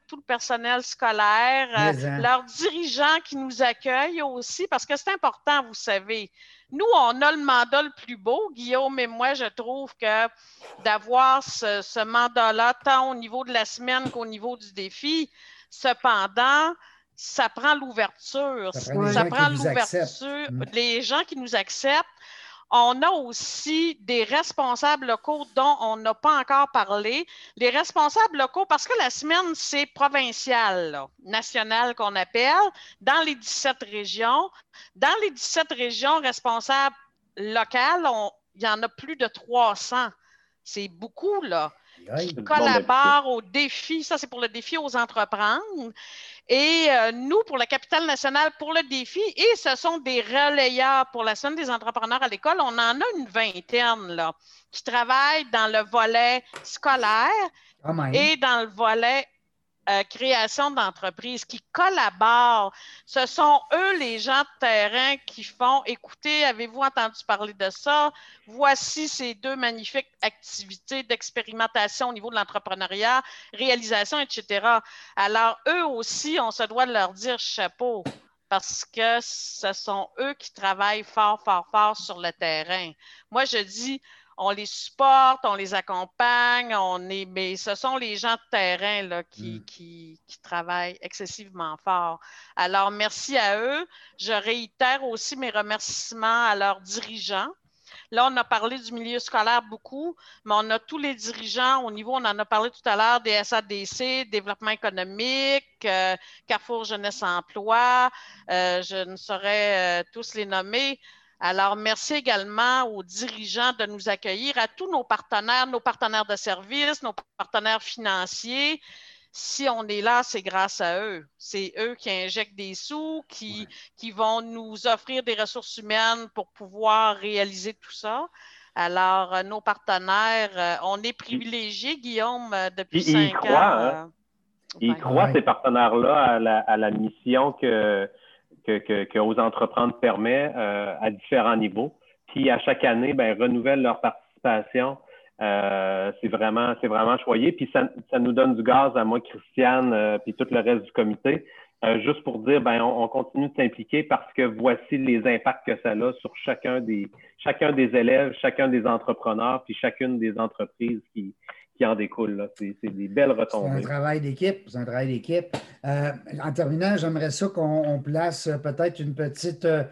tout le personnel scolaire, hein. leurs dirigeants qui nous accueillent aussi, parce que c'est important, vous savez. Nous, on a le mandat le plus beau, Guillaume et moi, je trouve que d'avoir ce, mandat-là, tant au niveau de la semaine qu'au niveau du défi, cependant, ça prend l'ouverture. Ça prend l'ouverture. Mm. Les gens qui nous acceptent, on a aussi des responsables locaux dont on n'a pas encore parlé. Les responsables locaux, parce que la semaine, c'est provincial, national qu'on appelle, dans les 17 régions. Dans les 17 régions responsables locales, il y en a plus de 300. C'est beaucoup, là. Qui collaborent au défi. Ça, c'est pour le défi aux entreprises. Et euh, nous, pour la capitale nationale, pour le défi, et ce sont des relayeurs pour la Semaine des entrepreneurs à l'école, on en a une vingtaine là, qui travaillent dans le volet scolaire et dans le volet euh, création d'entreprises, qui collaborent. Ce sont eux les gens de terrain qui font, écoutez, avez-vous entendu parler de ça? Voici ces deux magnifiques activités d'expérimentation au niveau de l'entrepreneuriat, réalisation, etc. Alors, eux aussi, on se doit de leur dire chapeau parce que ce sont eux qui travaillent fort, fort, fort sur le terrain. Moi, je dis, on les supporte, on les accompagne, on est, mais ce sont les gens de terrain là, qui, mm. qui, travaillent excessivement fort. Alors, merci à eux. Je réitère aussi mes remerciements à leurs dirigeants. Là, on a parlé du milieu scolaire beaucoup, mais on a tous les dirigeants au niveau, on en a parlé tout à l'heure, des SADC, développement économique, euh, Carrefour Jeunesse Emploi, euh, je ne saurais euh, tous les nommer. Alors, merci également aux dirigeants de nous accueillir, à tous nos partenaires, nos partenaires de services, nos partenaires financiers. Si on est là, c'est grâce à eux. C'est eux qui injectent des sous, qui, qui vont nous offrir des ressources humaines pour pouvoir réaliser tout ça. Alors, euh, nos partenaires, euh, on est privilégiés, Guillaume, euh, depuis cinq ans. Hein? Ils croient, ces partenaires-là, à la mission que, que, que, aux entreprises permet euh, à différents niveaux. Puis à chaque année, ben, renouvellent leur participation. Euh, c'est vraiment, c'est vraiment choyé. Puis ça, ça, nous donne du gaz à moi, Christiane, euh, puis tout le reste du comité. juste pour dire, ben, on, continue de s'impliquer parce que voici les impacts que ça a sur chacun des, chacun des élèves, chacun des entrepreneurs, puis chacune des entreprises qui, qui en découle. C'est des belles retombées. C'est un travail d'équipe. C'est un travail d'équipe. Euh, en terminant, j'aimerais ça qu'on place peut-être une petite, euh,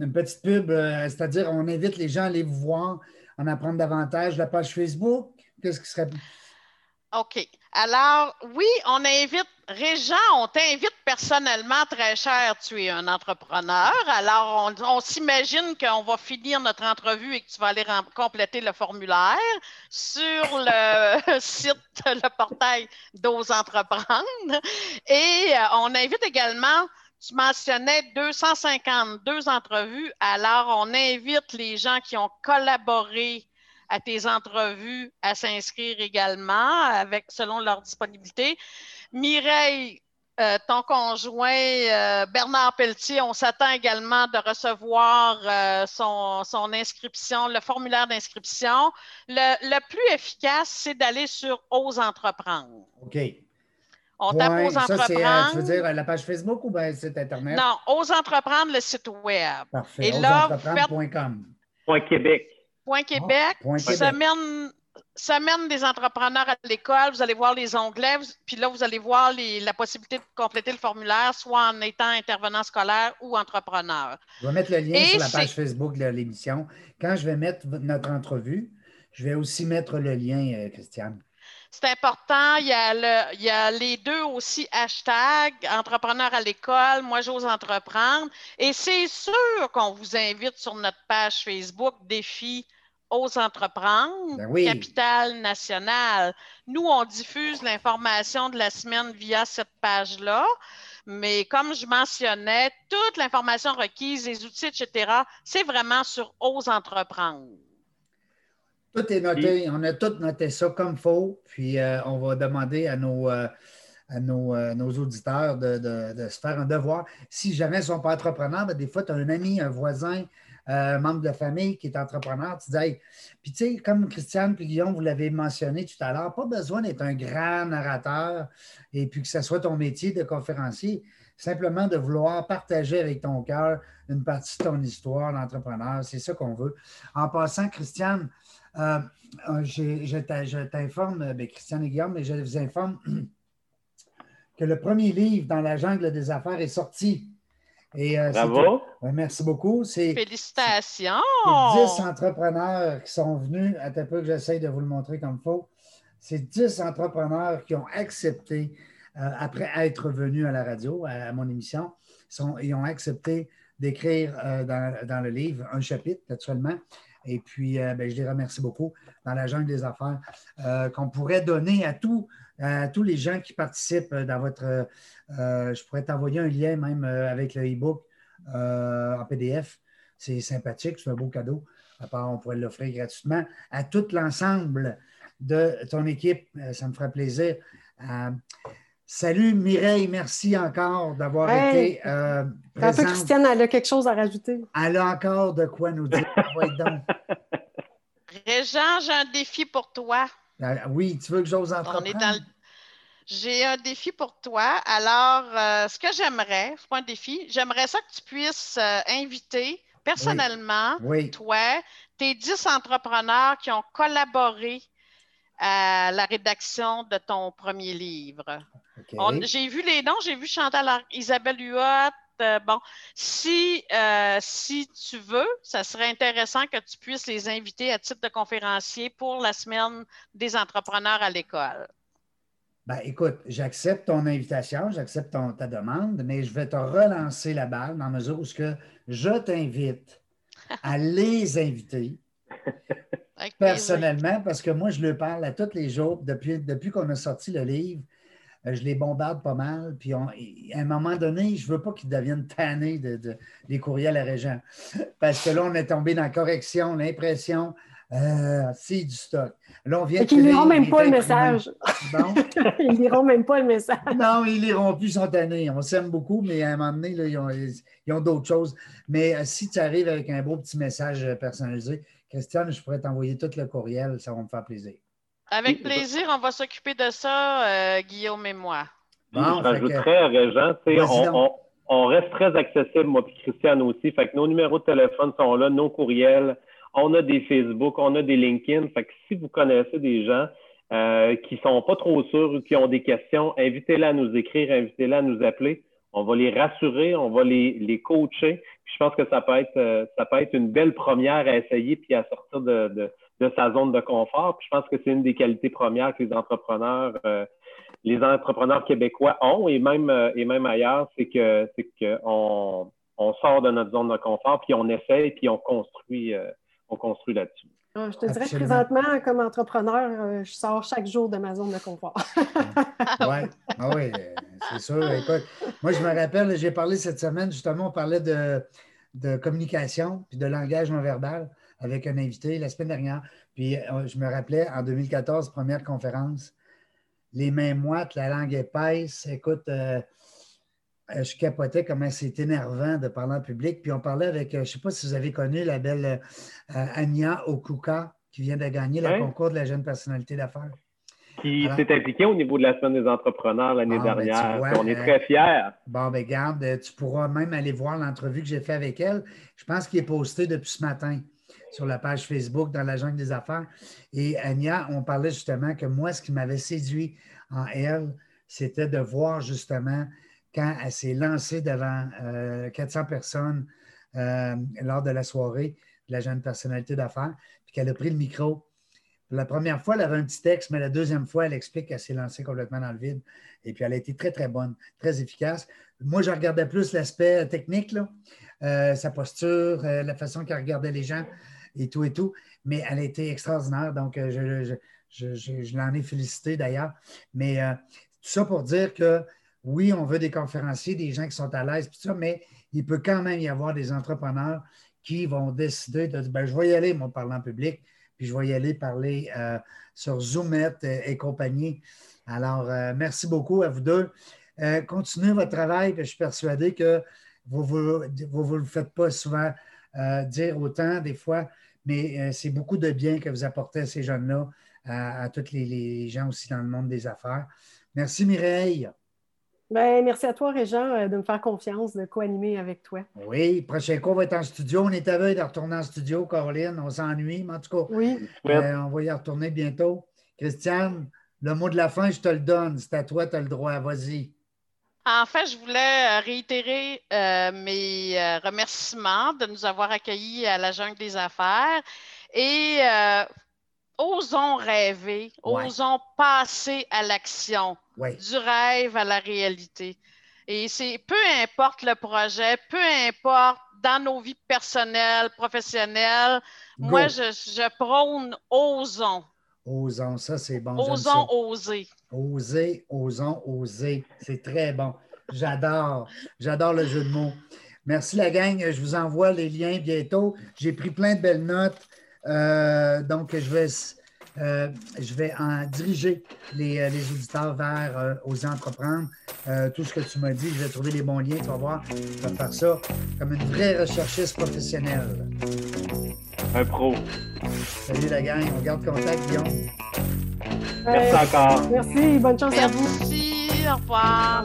une petite pub, euh, c'est-à-dire on invite les gens à aller vous voir, en apprendre davantage. La page Facebook, qu'est-ce qui serait. OK. Alors, oui, on invite, Régent, on t'invite personnellement, très cher, tu es un entrepreneur. Alors, on, s'imagine qu'on va finir notre entrevue et que tu vas aller compléter le formulaire sur le site, le portail d'Ose Entreprendre. Et euh, on invite également tu mentionnais 252 entrevues. Alors, on invite les gens qui ont collaboré à tes entrevues à s'inscrire également avec selon leur disponibilité. Mireille, euh, ton conjoint euh, Bernard Pelletier, on s'attend également de recevoir euh, son, inscription, le formulaire d'inscription. Le, plus efficace, c'est d'aller sur Ose entreprendre. OK. On tape Ose entreprendre. tu veux dire la page Facebook ou bien site Internet? Non, Ose entreprendre, le site web. Parfait. Et là, Point Québec. Point Québec, semaine, des entrepreneurs à l'école, vous allez voir les onglets, puis là, vous allez voir la possibilité de compléter le formulaire, soit en étant intervenant scolaire ou entrepreneur. Je vais mettre le lien sur la page Facebook de l'émission. Quand je vais mettre notre entrevue, je vais aussi mettre le lien, euh, Christiane. c'est important. Il y, a le, il y a les deux aussi hashtags, entrepreneur à l'école, moi j'ose entreprendre. Et c'est sûr qu'on vous invite sur notre page Facebook Défi aux entreprendre, Ben oui. Capital National. Nous, on diffuse l'information de la semaine via cette page-là. Mais comme je mentionnais, toute l'information requise, les outils, etc., c'est vraiment sur Ose entreprendre. Tout est noté. On a tout noté ça comme faut. Puis euh, on va demander à nos, euh, à nos, euh, nos auditeurs de, de- de se faire un devoir. Si jamais ils ne sont pas entrepreneurs, ben, des fois, tu as un ami, un voisin, un membre de famille qui est entrepreneur. Tu dis, Hey. puis tu sais, comme Christiane et Guillaume, vous l'avez mentionné tout à l'heure, pas besoin d'être un grand narrateur et puis que ce soit ton métier de conférencier. Simplement de vouloir partager avec ton cœur une partie de ton histoire d'entrepreneur. C'est ça qu'on veut. En passant, Christiane, euh, euh, je t'informe, euh, ben, Christiane et Guillaume, mais je vous informe que le premier livre dans la jungle des affaires est sorti. Et, euh, c'est- Bravo. Merci beaucoup. Félicitations! c'est 10 entrepreneurs qui sont venus, à peu que j'essaye de vous le montrer comme il faut. C'est 10 entrepreneurs qui ont accepté, euh, après être venus à la radio, à, à mon émission, sont, ils ont accepté d'écrire euh, dans, dans le livre un chapitre, naturellement. Et puis, euh, ben, je les remercie beaucoup dans la jungle des affaires euh, qu'on pourrait donner à, tous à tous les gens qui participent euh, dans votre. euh, je pourrais t'envoyer un lien même euh, avec le e-book euh, en PDF. C'est sympathique, c'est un beau cadeau. À part, on pourrait l'offrir gratuitement à tout l'ensemble de ton équipe. Euh, Ça me ferait plaisir. Euh, salut Mireille, merci encore d'avoir Hey! été euh, présente. Christiane, elle a quelque chose à rajouter. Elle a encore de quoi nous dire. Régent, j'ai un défi pour toi. Euh, oui, tu veux que j'ose On entreprendre? est dans le- J'ai un défi pour toi. Alors, euh, ce que j'aimerais, c'est pas un défi, j'aimerais ça que tu puisses euh, inviter personnellement, Oui, toi, tes 10 entrepreneurs qui ont collaboré à la rédaction de ton premier livre. J'ai vu les noms, j'ai vu Chantal, Isabelle Huot. Euh, bon, si, euh, si tu veux, ça serait intéressant que tu puisses les inviter à titre de conférencier pour la semaine des entrepreneurs à l'école. Ben, écoute, j'accepte ton invitation, j'accepte ta demande, mais je vais te relancer la balle dans la mesure où que je t'invite à les inviter personnellement, parce que moi, je leur parle à tous les jours. Depuis, depuis qu'on a sorti le livre, je les bombarde pas mal. Puis on- à un moment donné, je ne veux pas qu'ils deviennent tannés de, de- des courriels à Régent. Parce que là, on est tombé dans la correction, l'impression, euh, c'est du stock. Là, on vient Et de qu'ils finir, liront même pas le message. Bon? Ils liront même pas le message. Non, ils liront plus, ils sont tannés. On s'aime beaucoup, mais à un moment donné, là, ils ont, ils ont d'autres choses. Mais euh, si tu arrives avec un beau petit message euh, personnalisé, Christiane, je pourrais t'envoyer tout le courriel, ça va me faire plaisir. Avec plaisir, on va s'occuper de ça, euh, Guillaume et moi. Bon, je fait que- rajouterais, Régent, on, on, on reste très accessible, moi et Christiane aussi. Fait que nos numéros de téléphone sont là, nos courriels. On a des Facebook, on a des LinkedIn. Fait que si vous connaissez des gens euh, qui sont pas trop sûrs ou qui ont des questions, invitez-les à nous écrire, invitez-les à nous appeler. On va les rassurer, on va les, les coacher. Puis je pense que ça peut être euh, ça peut être une belle première à essayer puis à sortir de, de, de sa zone de confort. Puis je pense que c'est une des qualités premières que les entrepreneurs euh, les entrepreneurs québécois ont et même euh, et même ailleurs, c'est que c'est que on, on sort de notre zone de confort puis on essaye puis on construit euh, on construit là-dessus. Ah, Je te dirais que présentement, comme entrepreneur, euh, je sors chaque jour de ma zone de confort. Oui, ah oui, c'est sûr. Écoute, moi, je me rappelle, j'ai parlé cette semaine, justement, on parlait de, de communication puis de langage non verbal avec un invité la semaine dernière. Puis euh, je me rappelais, en 2014, première conférence, les mains moites, la langue épaisse. Écoute, euh, euh, je capotais comment c'est énervant de parler en public. Puis on parlait avec, je ne sais pas si vous avez connu la belle euh, Anya Okuka qui vient de gagner le concours de la jeune personnalité d'affaires. Qui s'est impliqué au niveau de la semaine des entrepreneurs l'année Ah, ben, dernière. vois, on est très fiers. Bon, ben garde, tu pourras même aller voir l'entrevue que j'ai faite avec elle. Je pense qu'il est posté depuis ce matin sur la page Facebook dans la jungle des affaires. Et Anya, on parlait justement que moi, ce qui m'avait séduit en elle, c'était de voir justement quand elle s'est lancée devant euh, 400 personnes euh, lors de la soirée de la jeune personnalité d'affaires, puis qu'elle a pris le micro. La première fois, elle avait un petit texte, mais la deuxième fois, elle explique qu'elle s'est lancée complètement dans le vide. Et puis, elle a été très, très bonne, très efficace. Moi, je regardais plus l'aspect technique, là, euh, sa posture, euh, la façon qu'elle regardait les gens et tout et tout. Mais elle a été extraordinaire. Donc, euh, je, je, l'en ai félicité d'ailleurs. Mais tout ça pour dire que oui, on veut des conférenciers, des gens qui sont à l'aise, tout ça, mais il peut quand même y avoir des entrepreneurs qui vont décider de dire ben, je vais y aller, moi, parler en public, puis je vais y aller parler sur Zoomet et, compagnie. Alors, merci beaucoup à vous deux. continuez votre travail, je suis persuadé que vous ne vous, le faites pas souvent euh, dire autant des fois, mais euh, c'est beaucoup de bien que vous apportez à ces jeunes-là, à, tous les, gens aussi dans le monde des affaires. Merci Mireille. Ben, merci à toi, Régent, euh, de me faire confiance, de co-animer avec toi. Oui, prochain cours va être en studio. On est à veille de retourner en studio, Caroline. On s'ennuie, mais en tout cas, oui. on va y retourner bientôt. Christiane, le mot de la fin, je te le donne. C'est à toi, tu as le droit. Vas-y. En fait, je voulais euh, réitérer euh, mes euh, remerciements de nous avoir accueillis à la Jungle des Affaires et osons rêver, osons passer à l'action, du rêve à la réalité. Et c'est peu importe le projet, peu importe dans nos vies personnelles, professionnelles, moi, je, je, prône osons. Osons, ça c'est bon. Osons oser. Oser, osons oser. C'est très bon. J'adore. J'adore le jeu de mots. Merci la gang. Je vous envoie les liens bientôt. J'ai pris plein de belles notes. Euh, donc, je vais, euh, je vais en diriger les, euh, auditeurs vers aux entreprendre. tout ce que tu m'as dit, je vais trouver les bons liens. Tu vas voir. Je vais faire ça comme une vraie recherchiste professionnelle. Un pro. Salut la gang. On garde contact, Guillaume. Merci encore. Merci. Bonne chance à vous. Merci. Au revoir.